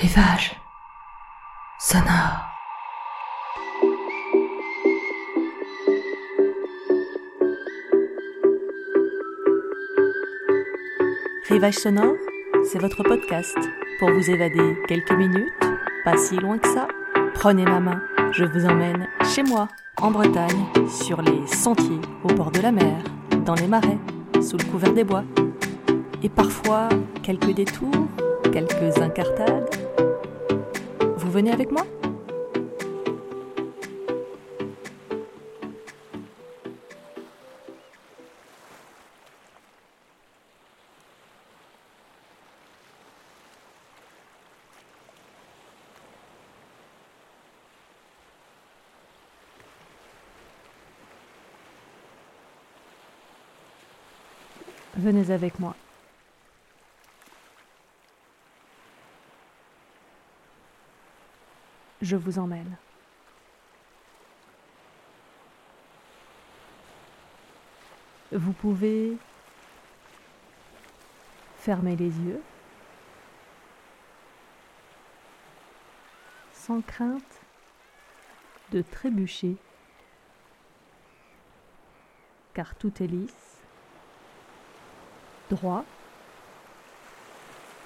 Rivage sonore. Rivage sonore, c'est votre podcast pour vous évader quelques minutes, pas si loin que ça. Prenez ma main, je vous emmène chez moi, en Bretagne, sur les sentiers au bord de la mer, dans les marais, sous le couvert des bois. Et parfois, quelques détours, quelques incartades. Vous venez avec moi Venez avec moi. Je vous emmène. Vous pouvez fermer les yeux sans crainte de trébucher car tout est lisse droit,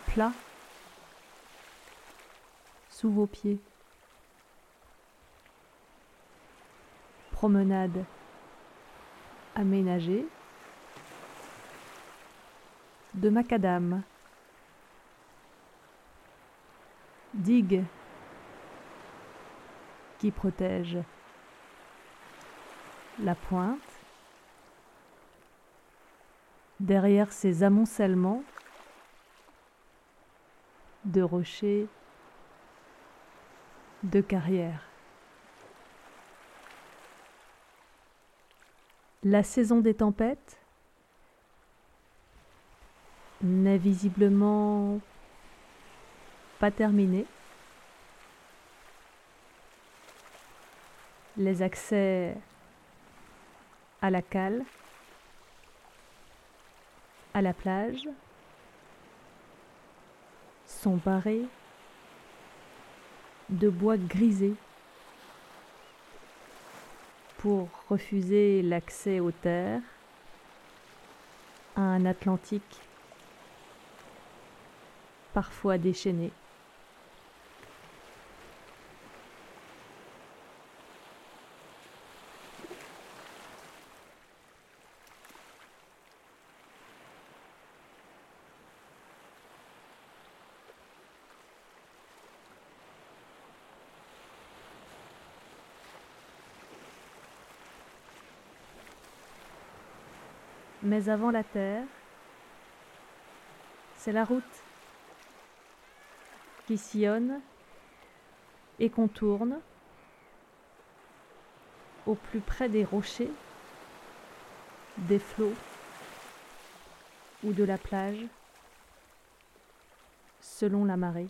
plat, sous vos pieds. Promenade aménagée de macadam. Digue qui protège la pointe derrière ces amoncellements de rochers, de carrières. La saison des tempêtes n'est visiblement pas terminée. Les accès à la cale à la plage sont barrés de bois grisé pour refuser l'accès aux terres à un Atlantique parfois déchaîné. Mais avant la terre, c'est la route qui sillonne et contourne au plus près des rochers, des flots ou de la plage, selon la marée.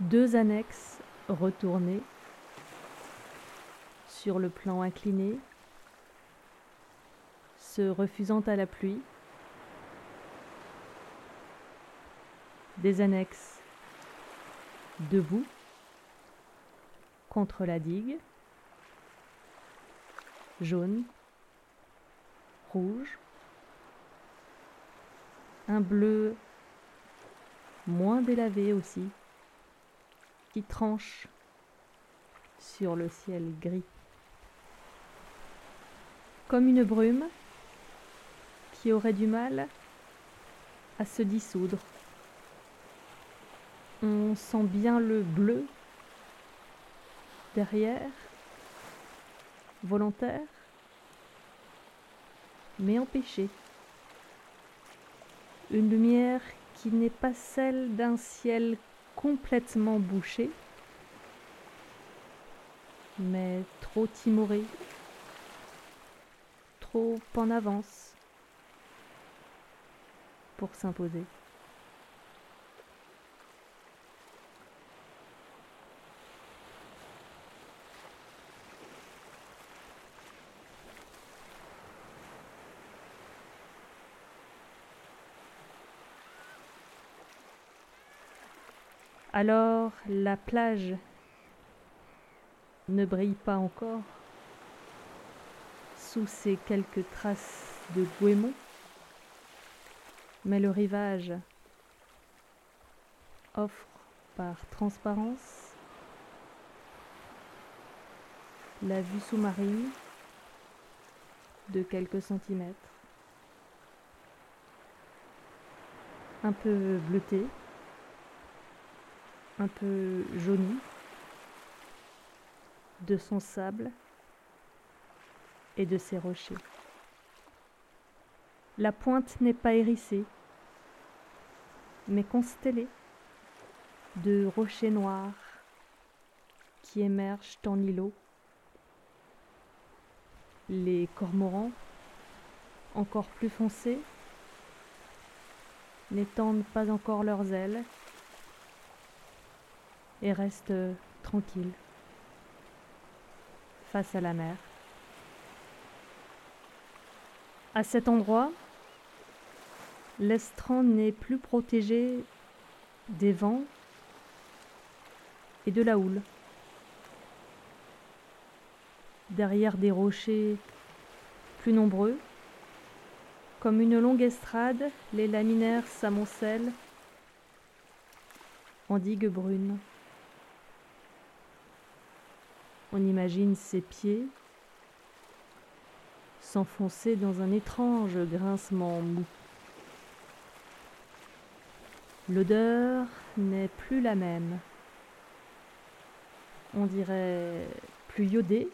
Deux annexes retournées sur le plan incliné refusant à la pluie. Des annexes debout contre la digue, jaune, rouge, un bleu moins délavé aussi, qui tranche sur le ciel gris. Comme une brume, aurait du mal à se dissoudre. On sent bien le bleu derrière, volontaire, mais empêché. Une lumière qui n'est pas celle d'un ciel complètement bouché, mais trop timoré, trop en avance pour s'imposer. Alors la plage ne brille pas encore sous ces quelques traces de goémon, mais le rivage offre par transparence la vue sous-marine de quelques centimètres, un peu bleuté, un peu jauni de son sable et de ses rochers. La pointe n'est pas hérissée, mais constellée de rochers noirs qui émergent en îlots. Les cormorans, encore plus foncés, n'étendent pas encore leurs ailes et restent tranquilles face à la mer. À cet endroit, l'estran n'est plus protégé des vents et de la houle. Derrière des rochers plus nombreux, comme une longue estrade, les laminaires s'amoncellent en digues brunes. On imagine ses pieds s'enfoncer dans un étrange grincement mou. L'odeur n'est plus la même. On dirait plus iodée,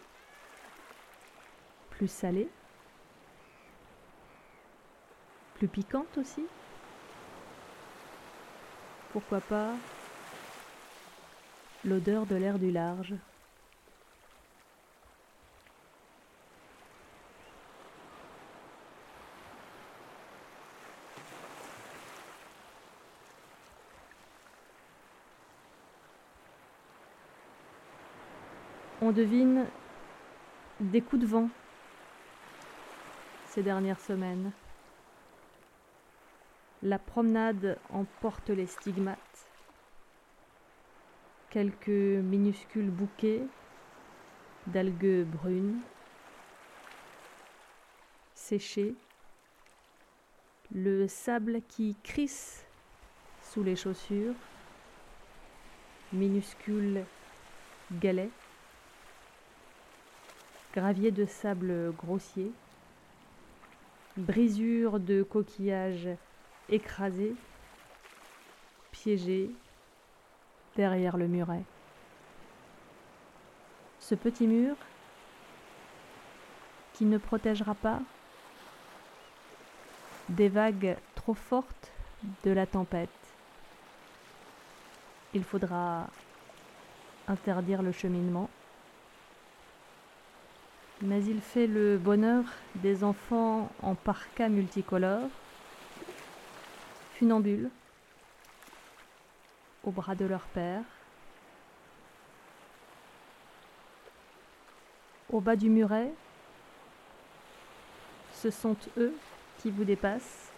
plus salée, plus piquante aussi. Pourquoi pas l'odeur de l'air du large. On devine des coups de vent ces dernières semaines. La promenade emporte les stigmates. Quelques minuscules bouquets d'algues brunes séchées. Le sable qui crisse sous les chaussures. Minuscules galets gravier de sable grossier, brisure de coquillages écrasés, piégés derrière le muret. Ce petit mur qui ne protégera pas des vagues trop fortes de la tempête. Il faudra interdire le cheminement mais il fait le bonheur des enfants en parka multicolore, funambules, au bras de leur père. Au bas du muret, ce sont eux qui vous dépassent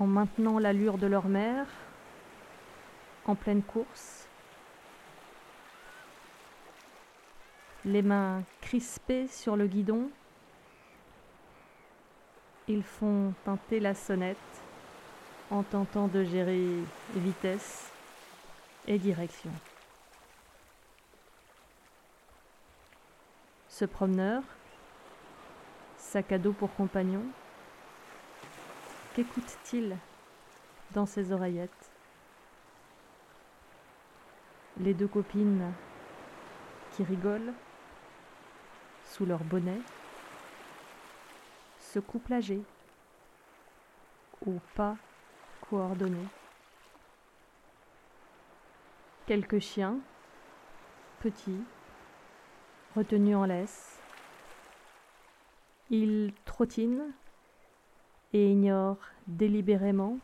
en maintenant l'allure de leur mère en pleine course les mains crispées sur le guidon. Ils font teinter la sonnette en tentant de gérer vitesse et direction. Ce promeneur, sac à pour compagnon, qu'écoute-t-il dans ses oreillettes? Les deux copines qui rigolent sous leur bonnet, ce couple âgé, au pas coordonné. Quelques chiens, petits, retenus en laisse. Ils trottinent et ignorent délibérément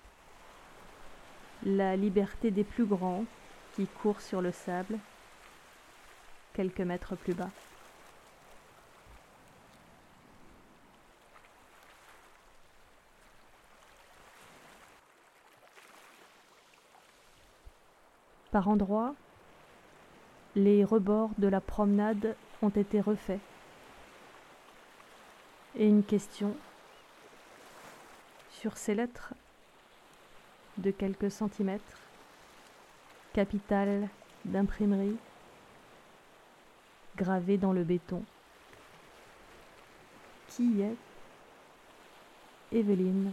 la liberté des plus grands qui courent sur le sable quelques mètres plus bas. Par endroits, les rebords de la promenade ont été refaits. Et une question sur ces lettres de quelques centimètres, capitale d'imprimerie, gravée dans le béton. Qui est Evelyne?